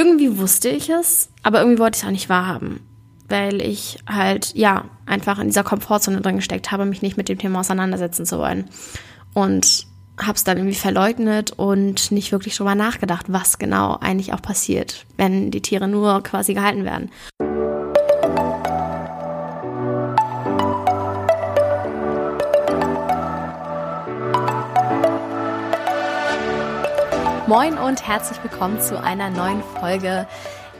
irgendwie wusste ich es, aber irgendwie wollte ich es auch nicht wahrhaben, weil ich halt, ja, einfach in dieser Komfortzone drin gesteckt habe, mich nicht mit dem Thema auseinandersetzen zu wollen. Und habe es dann irgendwie verleugnet und nicht wirklich drüber nachgedacht, was genau eigentlich auch passiert, wenn die Tiere nur quasi gehalten werden. Moin und herzlich willkommen zu einer neuen Folge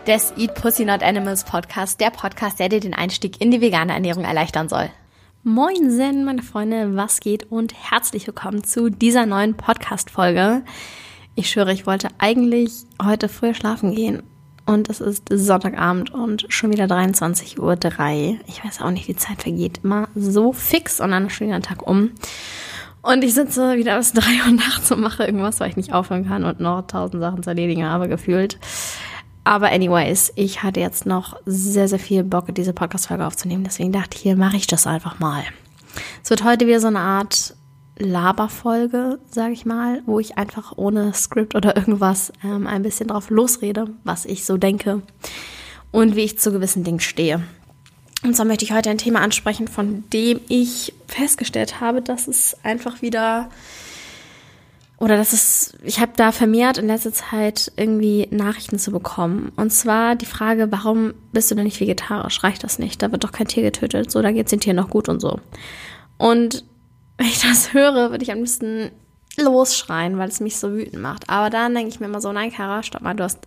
des Eat Pussy Not Animals Podcast, der Podcast, der dir den Einstieg in die vegane Ernährung erleichtern soll. Moin Zen, meine Freunde, was geht und herzlich willkommen zu dieser neuen Podcast-Folge. Ich schwöre, ich wollte eigentlich heute früher schlafen gehen und es ist Sonntagabend und schon wieder 23.03 Uhr. Ich weiß auch nicht, die Zeit vergeht immer so fix und dann schon wieder ein Tag um. Und ich sitze wieder bis drei Uhr nachts und mache irgendwas, weil ich nicht aufhören kann und noch tausend Sachen zu erledigen habe, gefühlt. Aber anyways, ich hatte jetzt noch sehr, sehr viel Bock, diese Podcast-Folge aufzunehmen. Deswegen dachte ich, hier mache ich das einfach mal. Es wird heute wieder so eine Art Laberfolge, sage ich mal, wo ich einfach ohne Skript oder irgendwas ähm, ein bisschen drauf losrede, was ich so denke und wie ich zu gewissen Dingen stehe. Und zwar möchte ich heute ein Thema ansprechen, von dem ich festgestellt habe, dass es einfach wieder oder dass es, ich habe da vermehrt in letzter Zeit irgendwie Nachrichten zu bekommen. Und zwar die Frage, warum bist du denn nicht vegetarisch? Reicht das nicht? Da wird doch kein Tier getötet. So, da geht's den Tieren noch gut und so. Und wenn ich das höre, würde ich am liebsten losschreien, weil es mich so wütend macht. Aber dann denke ich mir immer so, nein, Kara, stopp mal, du hast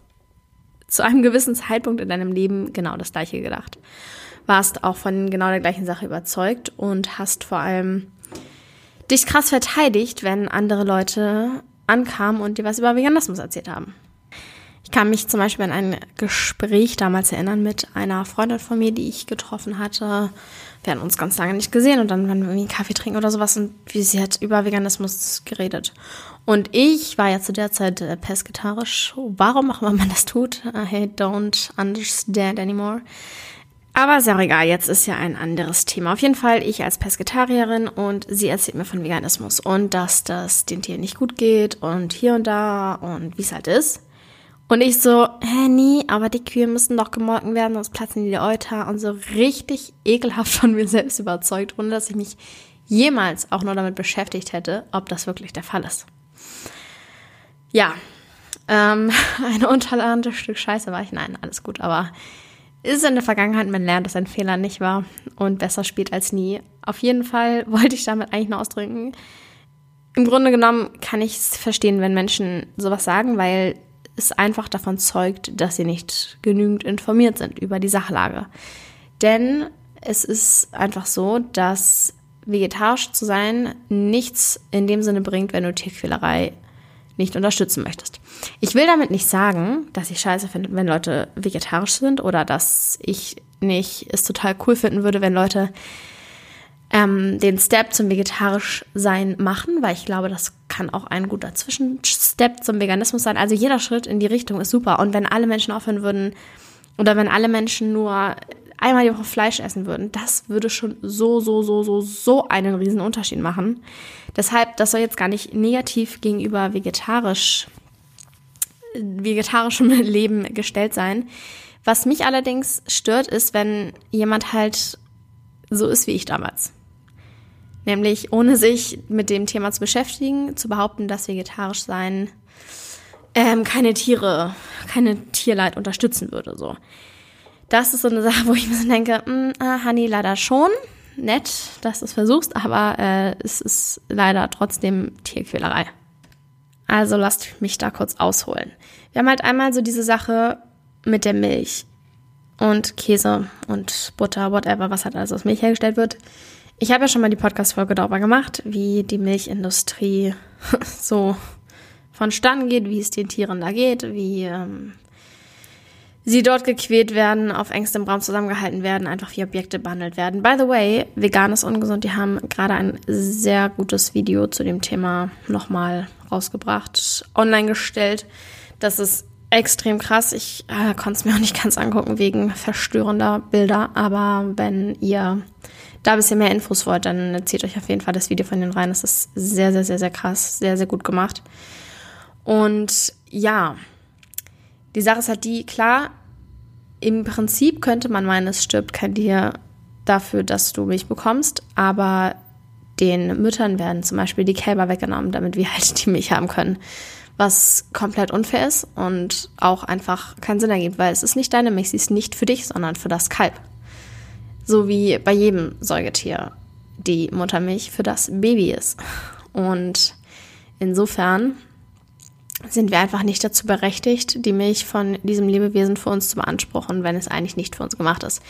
zu einem gewissen Zeitpunkt in deinem Leben genau das Gleiche gedacht warst auch von genau der gleichen Sache überzeugt und hast vor allem dich krass verteidigt, wenn andere Leute ankamen und dir was über Veganismus erzählt haben. Ich kann mich zum Beispiel an ein Gespräch damals erinnern mit einer Freundin von mir, die ich getroffen hatte. Wir hatten uns ganz lange nicht gesehen und dann waren wir irgendwie Kaffee trinken oder sowas und sie hat über Veganismus geredet. Und ich war ja zu der Zeit äh, pesketarisch. Warum auch immer man das tut, I don't understand anymore. Aber ist auch egal, jetzt ist ja ein anderes Thema. Auf jeden Fall ich als Pesketarierin und sie erzählt mir von Veganismus und dass das den Tieren nicht gut geht und hier und da und wie es halt ist. Und ich so, hä, nie, aber die Kühe müssen doch gemolken werden, sonst platzen die Euter und so richtig ekelhaft von mir selbst überzeugt, ohne dass ich mich jemals auch nur damit beschäftigt hätte, ob das wirklich der Fall ist. Ja, ähm, eine untolerante Stück Scheiße war ich. Nein, alles gut, aber ist in der Vergangenheit, man lernt, dass ein Fehler nicht war und besser spielt als nie. Auf jeden Fall wollte ich damit eigentlich nur ausdrücken. Im Grunde genommen kann ich es verstehen, wenn Menschen sowas sagen, weil es einfach davon zeugt, dass sie nicht genügend informiert sind über die Sachlage. Denn es ist einfach so, dass vegetarisch zu sein nichts in dem Sinne bringt, wenn du Tierquälerei nicht unterstützen möchtest. Ich will damit nicht sagen, dass ich scheiße finde, wenn Leute vegetarisch sind oder dass ich nicht es total cool finden würde, wenn Leute ähm, den Step zum vegetarisch sein machen, weil ich glaube, das kann auch ein guter Zwischenstep zum Veganismus sein. Also jeder Schritt in die Richtung ist super. Und wenn alle Menschen aufhören würden oder wenn alle Menschen nur einmal die Woche Fleisch essen würden, das würde schon so, so, so, so, so einen riesen Unterschied machen. Deshalb, das soll jetzt gar nicht negativ gegenüber vegetarisch, vegetarischem Leben gestellt sein. Was mich allerdings stört, ist, wenn jemand halt so ist wie ich damals. Nämlich ohne sich mit dem Thema zu beschäftigen, zu behaupten, dass vegetarisch sein ähm, keine Tiere, keine Tierleid unterstützen würde. So das ist so eine Sache, wo ich mir so denke, mh, ah, Honey, leider schon. Nett, dass du es versuchst, aber äh, es ist leider trotzdem Tierquälerei. Also lasst mich da kurz ausholen. Wir haben halt einmal so diese Sache mit der Milch und Käse und Butter, whatever, was halt alles aus Milch hergestellt wird. Ich habe ja schon mal die Podcast-Folge darüber gemacht, wie die Milchindustrie so vonstatten geht, wie es den Tieren da geht, wie ähm, sie dort gequält werden, auf engstem Raum zusammengehalten werden, einfach wie Objekte behandelt werden. By the way, vegan ist ungesund. Die haben gerade ein sehr gutes Video zu dem Thema nochmal rausgebracht, online gestellt. Das ist extrem krass. Ich äh, konnte es mir auch nicht ganz angucken wegen verstörender Bilder. Aber wenn ihr da ein bisschen mehr Infos wollt, dann zieht euch auf jeden Fall das Video von denen rein. Das ist sehr, sehr, sehr, sehr krass. Sehr, sehr gut gemacht. Und ja, die Sache ist halt die, klar, im Prinzip könnte man meinen, es stirbt kein Tier dafür, dass du Milch bekommst, aber den Müttern werden zum Beispiel die Kälber weggenommen, damit wir halt die Milch haben können. Was komplett unfair ist und auch einfach keinen Sinn ergibt, weil es ist nicht deine Milch, sie ist nicht für dich, sondern für das Kalb. So wie bei jedem Säugetier die Muttermilch für das Baby ist. Und insofern sind wir einfach nicht dazu berechtigt, die Milch von diesem Lebewesen für uns zu beanspruchen, wenn es eigentlich nicht für uns gemacht ist.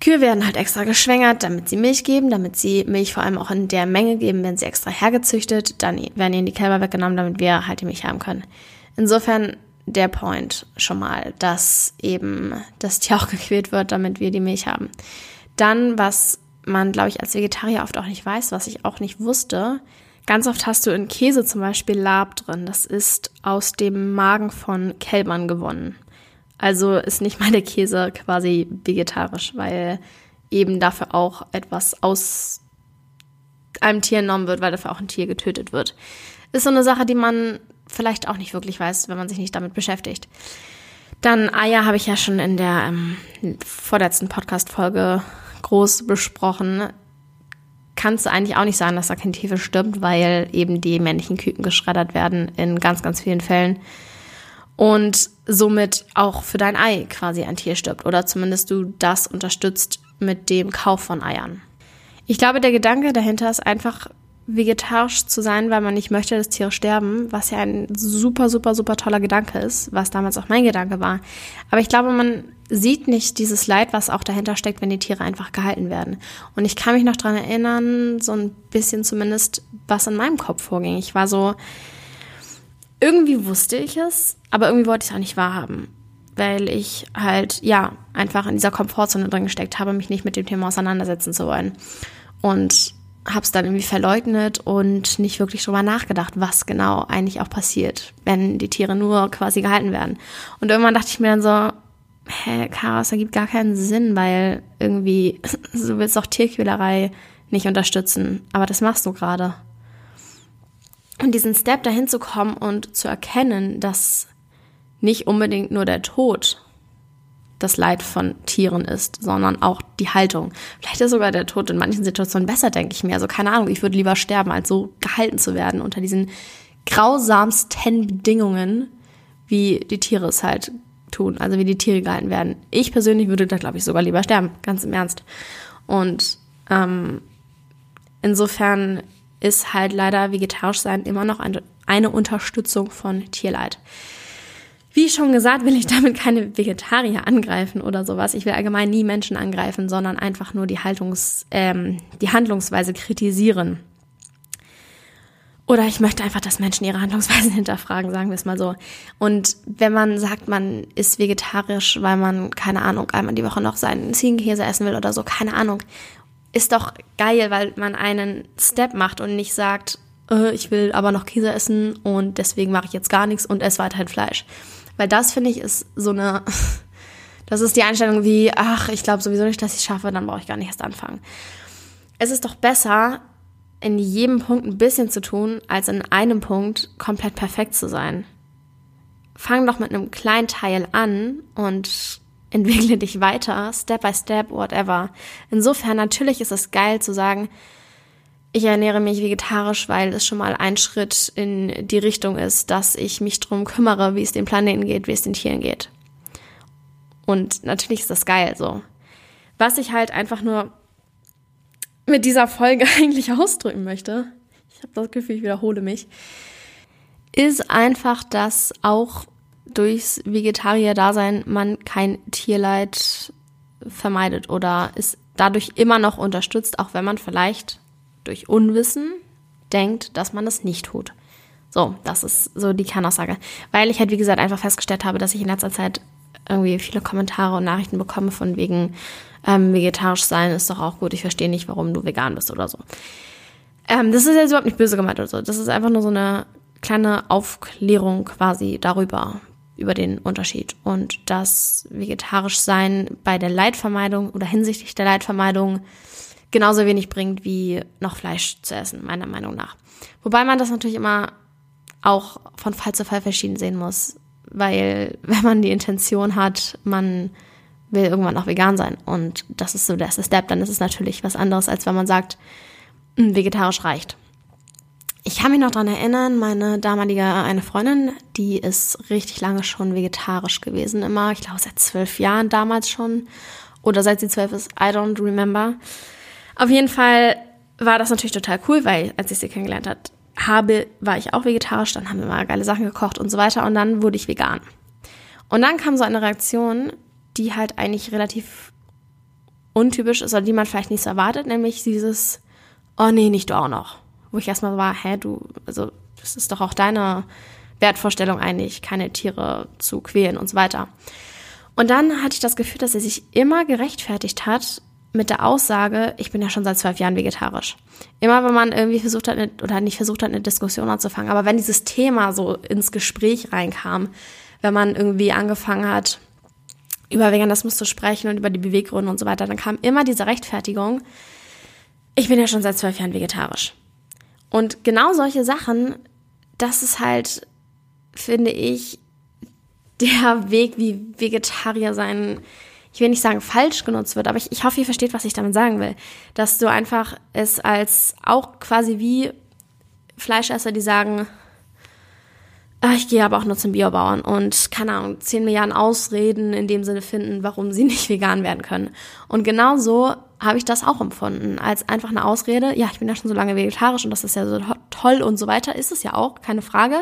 Kühe werden halt extra geschwängert, damit sie Milch geben, damit sie Milch vor allem auch in der Menge geben, werden sie extra hergezüchtet, dann werden ihnen die Kälber weggenommen, damit wir halt die Milch haben können. Insofern der Point schon mal, dass eben das Tier auch gequält wird, damit wir die Milch haben. Dann, was man, glaube ich, als Vegetarier oft auch nicht weiß, was ich auch nicht wusste, Ganz oft hast du in Käse zum Beispiel Lab drin. Das ist aus dem Magen von Kälbern gewonnen. Also ist nicht mal der Käse quasi vegetarisch, weil eben dafür auch etwas aus einem Tier entnommen wird, weil dafür auch ein Tier getötet wird. Ist so eine Sache, die man vielleicht auch nicht wirklich weiß, wenn man sich nicht damit beschäftigt. Dann Eier habe ich ja schon in der ähm, vorletzten Podcast-Folge groß besprochen. Kannst du eigentlich auch nicht sagen, dass da kein Tier stirbt, weil eben die männlichen Küken geschreddert werden in ganz, ganz vielen Fällen und somit auch für dein Ei quasi ein Tier stirbt oder zumindest du das unterstützt mit dem Kauf von Eiern. Ich glaube, der Gedanke dahinter ist einfach vegetarisch zu sein, weil man nicht möchte, dass Tiere sterben, was ja ein super, super, super toller Gedanke ist, was damals auch mein Gedanke war. Aber ich glaube, man sieht nicht dieses Leid, was auch dahinter steckt, wenn die Tiere einfach gehalten werden. Und ich kann mich noch dran erinnern, so ein bisschen zumindest, was in meinem Kopf vorging. Ich war so, irgendwie wusste ich es, aber irgendwie wollte ich es auch nicht wahrhaben. Weil ich halt, ja, einfach in dieser Komfortzone drin gesteckt habe, mich nicht mit dem Thema auseinandersetzen zu wollen. Und habe es dann irgendwie verleugnet und nicht wirklich drüber nachgedacht, was genau eigentlich auch passiert, wenn die Tiere nur quasi gehalten werden. Und irgendwann dachte ich mir dann so, hä, Chaos ergibt gar keinen Sinn, weil irgendwie, du willst doch Tierquälerei nicht unterstützen, aber das machst du gerade. Und diesen Step dahin zu kommen und zu erkennen, dass nicht unbedingt nur der Tod das Leid von Tieren ist, sondern auch die Haltung. Vielleicht ist sogar der Tod in manchen Situationen besser, denke ich mir. Also keine Ahnung, ich würde lieber sterben, als so gehalten zu werden unter diesen grausamsten Bedingungen, wie die Tiere es halt tun, also wie die Tiere gehalten werden. Ich persönlich würde da, glaube ich, sogar lieber sterben, ganz im Ernst. Und ähm, insofern ist halt leider vegetarisch sein immer noch eine, eine Unterstützung von Tierleid. Wie schon gesagt, will ich damit keine Vegetarier angreifen oder sowas. Ich will allgemein nie Menschen angreifen, sondern einfach nur die, Haltungs, ähm, die Handlungsweise kritisieren. Oder ich möchte einfach, dass Menschen ihre Handlungsweise hinterfragen, sagen wir es mal so. Und wenn man sagt, man ist vegetarisch, weil man, keine Ahnung, einmal die Woche noch seinen Ziegenkäse essen will oder so, keine Ahnung, ist doch geil, weil man einen Step macht und nicht sagt, äh, ich will aber noch Käse essen und deswegen mache ich jetzt gar nichts und esse weiterhin Fleisch. Weil das, finde ich, ist so eine, das ist die Einstellung wie, ach, ich glaube sowieso nicht, dass ich es schaffe, dann brauche ich gar nicht erst anfangen. Es ist doch besser, in jedem Punkt ein bisschen zu tun, als in einem Punkt komplett perfekt zu sein. Fang doch mit einem kleinen Teil an und entwickle dich weiter, Step by Step, whatever. Insofern natürlich ist es geil zu sagen, ich ernähre mich vegetarisch, weil es schon mal ein Schritt in die Richtung ist, dass ich mich drum kümmere, wie es dem Planeten geht, wie es den Tieren geht. Und natürlich ist das geil so. Was ich halt einfach nur mit dieser Folge eigentlich ausdrücken möchte, ich habe das Gefühl, ich wiederhole mich, ist einfach, dass auch durchs Vegetarier-Dasein man kein Tierleid vermeidet oder es dadurch immer noch unterstützt, auch wenn man vielleicht durch Unwissen denkt, dass man das nicht tut. So, das ist so die Kernaussage. Weil ich halt, wie gesagt, einfach festgestellt habe, dass ich in letzter Zeit irgendwie viele Kommentare und Nachrichten bekomme von wegen ähm, vegetarisch sein ist doch auch gut. Ich verstehe nicht, warum du vegan bist oder so. Ähm, das ist jetzt überhaupt nicht böse gemeint oder so. Das ist einfach nur so eine kleine Aufklärung quasi darüber, über den Unterschied. Und dass vegetarisch sein bei der Leidvermeidung oder hinsichtlich der Leidvermeidung genauso wenig bringt, wie noch Fleisch zu essen, meiner Meinung nach. Wobei man das natürlich immer auch von Fall zu Fall verschieden sehen muss. Weil wenn man die Intention hat, man will irgendwann auch vegan sein. Und das ist so der erste Step, dann ist es natürlich was anderes, als wenn man sagt, hm, vegetarisch reicht. Ich kann mich noch dran erinnern, meine damalige eine Freundin, die ist richtig lange schon vegetarisch gewesen, immer, ich glaube seit zwölf Jahren damals schon. Oder seit sie zwölf ist, I don't remember. Auf jeden Fall war das natürlich total cool, weil als ich sie kennengelernt hat, habe, war ich auch vegetarisch, dann haben wir mal geile Sachen gekocht und so weiter und dann wurde ich vegan. Und dann kam so eine Reaktion, die halt eigentlich relativ untypisch ist oder die man vielleicht nicht so erwartet, nämlich dieses, oh nee, nicht du auch noch. Wo ich erstmal war, hä, du, also das ist doch auch deine Wertvorstellung eigentlich, keine Tiere zu quälen und so weiter. Und dann hatte ich das Gefühl, dass er sich immer gerechtfertigt hat mit der Aussage, ich bin ja schon seit zwölf Jahren vegetarisch. Immer wenn man irgendwie versucht hat, oder nicht versucht hat, eine Diskussion anzufangen, aber wenn dieses Thema so ins Gespräch reinkam, wenn man irgendwie angefangen hat, über Veganismus zu sprechen und über die Beweggründe und so weiter, dann kam immer diese Rechtfertigung, ich bin ja schon seit zwölf Jahren vegetarisch. Und genau solche Sachen, das ist halt, finde ich, der Weg, wie Vegetarier sein, ich will nicht sagen falsch genutzt wird, aber ich, ich hoffe, ihr versteht, was ich damit sagen will. Dass du einfach es als auch quasi wie Fleischesser, die sagen, ach, ich gehe aber auch nur zum Biobauern und keine Ahnung, zehn Milliarden Ausreden in dem Sinne finden, warum sie nicht vegan werden können. Und genau so habe ich das auch empfunden, als einfach eine Ausrede. Ja, ich bin ja schon so lange vegetarisch und das ist ja so toll und so weiter, ist es ja auch, keine Frage.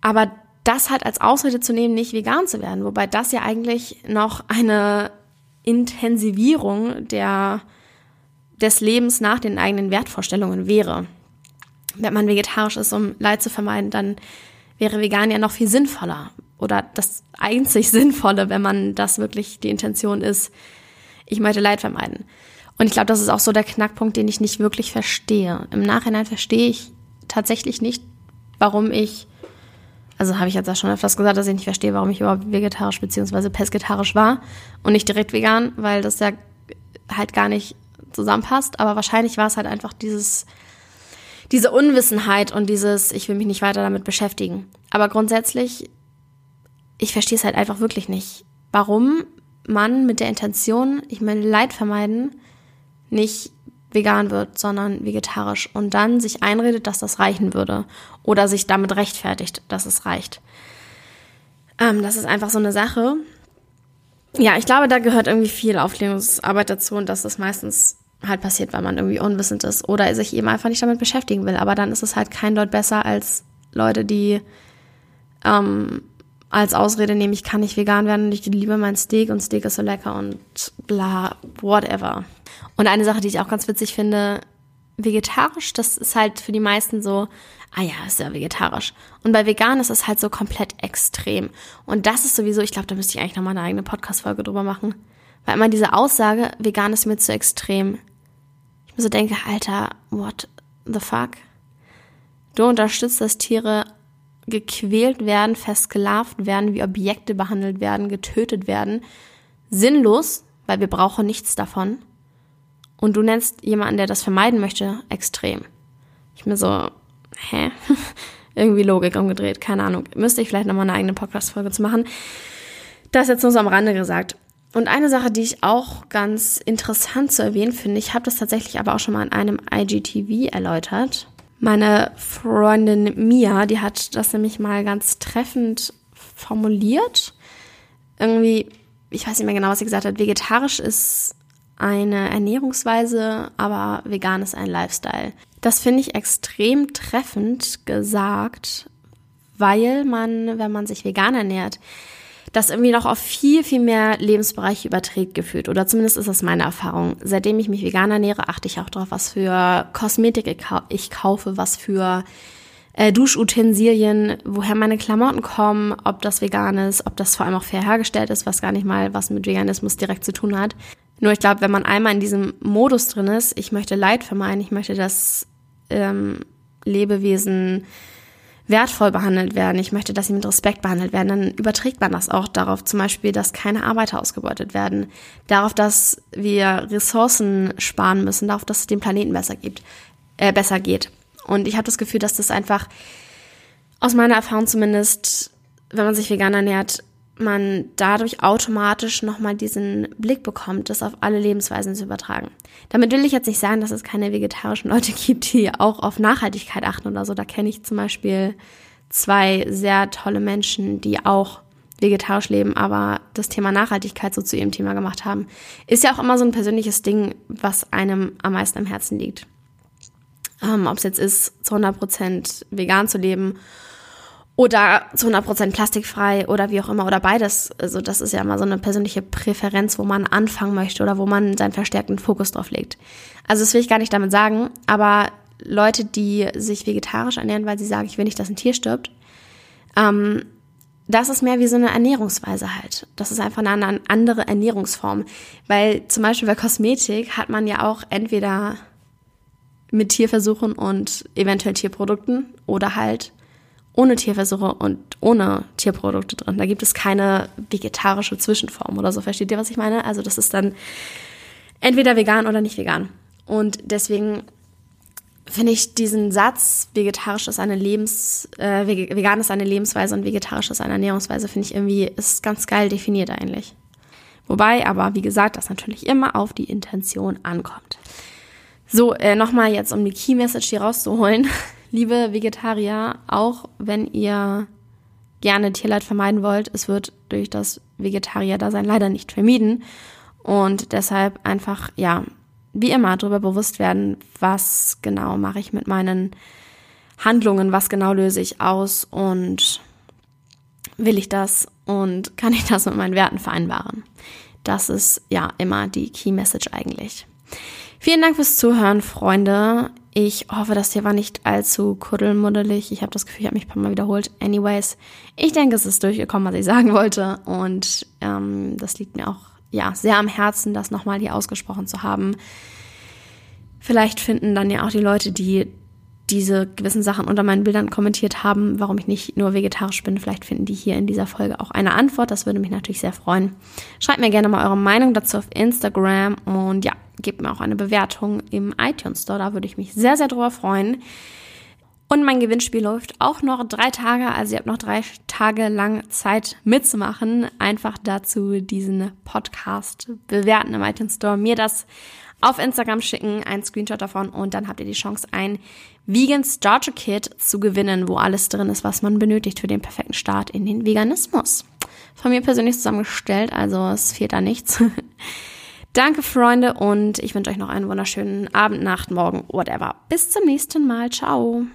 Aber das halt als Ausrede zu nehmen, nicht vegan zu werden, wobei das ja eigentlich noch eine Intensivierung der, des Lebens nach den eigenen Wertvorstellungen wäre. Wenn man vegetarisch ist, um Leid zu vermeiden, dann wäre vegan ja noch viel sinnvoller oder das einzig Sinnvolle, wenn man das wirklich die Intention ist, ich möchte Leid vermeiden. Und ich glaube, das ist auch so der Knackpunkt, den ich nicht wirklich verstehe. Im Nachhinein verstehe ich tatsächlich nicht, warum ich also habe ich jetzt auch schon öfters gesagt, dass ich nicht verstehe, warum ich überhaupt vegetarisch bzw. pesketarisch war und nicht direkt vegan, weil das ja halt gar nicht zusammenpasst. Aber wahrscheinlich war es halt einfach dieses, diese Unwissenheit und dieses, ich will mich nicht weiter damit beschäftigen. Aber grundsätzlich, ich verstehe es halt einfach wirklich nicht, warum man mit der Intention, ich meine, Leid vermeiden, nicht vegan wird, sondern vegetarisch und dann sich einredet, dass das reichen würde oder sich damit rechtfertigt, dass es reicht. Ähm, das ist einfach so eine Sache. Ja, ich glaube, da gehört irgendwie viel Aufklärungsarbeit dazu und dass das meistens halt passiert, weil man irgendwie unwissend ist oder sich eben einfach nicht damit beschäftigen will. Aber dann ist es halt kein Deut besser als Leute, die ähm, als Ausrede nehmen, ich kann nicht vegan werden und ich liebe mein Steak und Steak ist so lecker und bla, whatever. Und eine Sache, die ich auch ganz witzig finde, vegetarisch, das ist halt für die meisten so, ah ja, ist ja vegetarisch. Und bei vegan ist es halt so komplett extrem. Und das ist sowieso, ich glaube, da müsste ich eigentlich nochmal eine eigene Podcast-Folge drüber machen. Weil immer diese Aussage, vegan ist mir zu extrem. Ich mir so denke, Alter, what the fuck? Du unterstützt, dass Tiere gequält werden, versklavt werden, wie Objekte behandelt werden, getötet werden. Sinnlos, weil wir brauchen nichts davon. Und du nennst jemanden, der das vermeiden möchte, extrem. Ich mir so, hä? Irgendwie Logik umgedreht, keine Ahnung. Müsste ich vielleicht nochmal eine eigene Podcast-Folge zu machen. Das jetzt nur so am Rande gesagt. Und eine Sache, die ich auch ganz interessant zu erwähnen finde, ich habe das tatsächlich aber auch schon mal in einem IGTV erläutert. Meine Freundin Mia, die hat das nämlich mal ganz treffend formuliert. Irgendwie, ich weiß nicht mehr genau, was sie gesagt hat. Vegetarisch ist eine Ernährungsweise, aber vegan ist ein Lifestyle. Das finde ich extrem treffend gesagt, weil man, wenn man sich vegan ernährt, das irgendwie noch auf viel, viel mehr Lebensbereiche überträgt gefühlt. Oder zumindest ist das meine Erfahrung. Seitdem ich mich vegan ernähre, achte ich auch darauf, was für Kosmetik ich kaufe, was für äh, Duschutensilien, woher meine Klamotten kommen, ob das vegan ist, ob das vor allem auch fair hergestellt ist, was gar nicht mal was mit Veganismus direkt zu tun hat. Nur ich glaube, wenn man einmal in diesem Modus drin ist, ich möchte Leid vermeiden, ich möchte, dass ähm, Lebewesen wertvoll behandelt werden, ich möchte, dass sie mit Respekt behandelt werden, dann überträgt man das auch darauf, zum Beispiel, dass keine Arbeiter ausgebeutet werden, darauf, dass wir Ressourcen sparen müssen, darauf, dass es dem Planeten besser gibt, äh, besser geht. Und ich habe das Gefühl, dass das einfach aus meiner Erfahrung zumindest wenn man sich vegan ernährt, man dadurch automatisch nochmal diesen Blick bekommt, das auf alle Lebensweisen zu übertragen. Damit will ich jetzt nicht sagen, dass es keine vegetarischen Leute gibt, die auch auf Nachhaltigkeit achten oder so. Da kenne ich zum Beispiel zwei sehr tolle Menschen, die auch vegetarisch leben, aber das Thema Nachhaltigkeit so zu ihrem Thema gemacht haben. Ist ja auch immer so ein persönliches Ding, was einem am meisten am Herzen liegt. Ähm, Ob es jetzt ist, zu 100% vegan zu leben oder zu 100% plastikfrei oder wie auch immer oder beides. Also das ist ja immer so eine persönliche Präferenz, wo man anfangen möchte oder wo man seinen verstärkten Fokus drauf legt. Also das will ich gar nicht damit sagen, aber Leute, die sich vegetarisch ernähren, weil sie sagen, ich will nicht, dass ein Tier stirbt, ähm, das ist mehr wie so eine Ernährungsweise halt. Das ist einfach eine andere Ernährungsform. Weil zum Beispiel bei Kosmetik hat man ja auch entweder mit Tierversuchen und eventuell Tierprodukten oder halt ohne Tierversuche und ohne Tierprodukte drin. Da gibt es keine vegetarische Zwischenform oder so. Versteht ihr, was ich meine? Also das ist dann entweder vegan oder nicht vegan. Und deswegen finde ich diesen Satz, vegetarisch ist eine Lebens, äh, vegan ist eine Lebensweise und vegetarisch ist eine Ernährungsweise, finde ich irgendwie, ist ganz geil definiert eigentlich. Wobei aber, wie gesagt, das natürlich immer auf die Intention ankommt. So, äh, nochmal jetzt, um die Key Message hier rauszuholen. Liebe Vegetarier, auch wenn ihr gerne Tierleid vermeiden wollt, es wird durch das Vegetarier-Dasein leider nicht vermieden. Und deshalb einfach, ja, wie immer darüber bewusst werden, was genau mache ich mit meinen Handlungen, was genau löse ich aus und will ich das und kann ich das mit meinen Werten vereinbaren. Das ist ja immer die Key Message eigentlich. Vielen Dank fürs Zuhören, Freunde. Ich hoffe, das hier war nicht allzu kuddelmuddelig. Ich habe das Gefühl, ich habe mich ein paar Mal wiederholt. Anyways, ich denke, es ist durchgekommen, was ich sagen wollte. Und ähm, das liegt mir auch ja, sehr am Herzen, das nochmal hier ausgesprochen zu haben. Vielleicht finden dann ja auch die Leute, die diese gewissen Sachen unter meinen Bildern kommentiert haben, warum ich nicht nur vegetarisch bin. Vielleicht finden die hier in dieser Folge auch eine Antwort. Das würde mich natürlich sehr freuen. Schreibt mir gerne mal eure Meinung dazu auf Instagram und ja, gebt mir auch eine Bewertung im iTunes Store. Da würde ich mich sehr, sehr drüber freuen. Und mein Gewinnspiel läuft auch noch drei Tage, also ihr habt noch drei Tage lang Zeit mitzumachen. Einfach dazu diesen Podcast bewerten im iTunes Store, mir das auf Instagram schicken, ein Screenshot davon und dann habt ihr die Chance, ein Vegan Starter Kit zu gewinnen, wo alles drin ist, was man benötigt für den perfekten Start in den Veganismus. Von mir persönlich zusammengestellt, also es fehlt da nichts. Danke, Freunde, und ich wünsche euch noch einen wunderschönen Abend, Nacht, Morgen, whatever. Bis zum nächsten Mal. Ciao.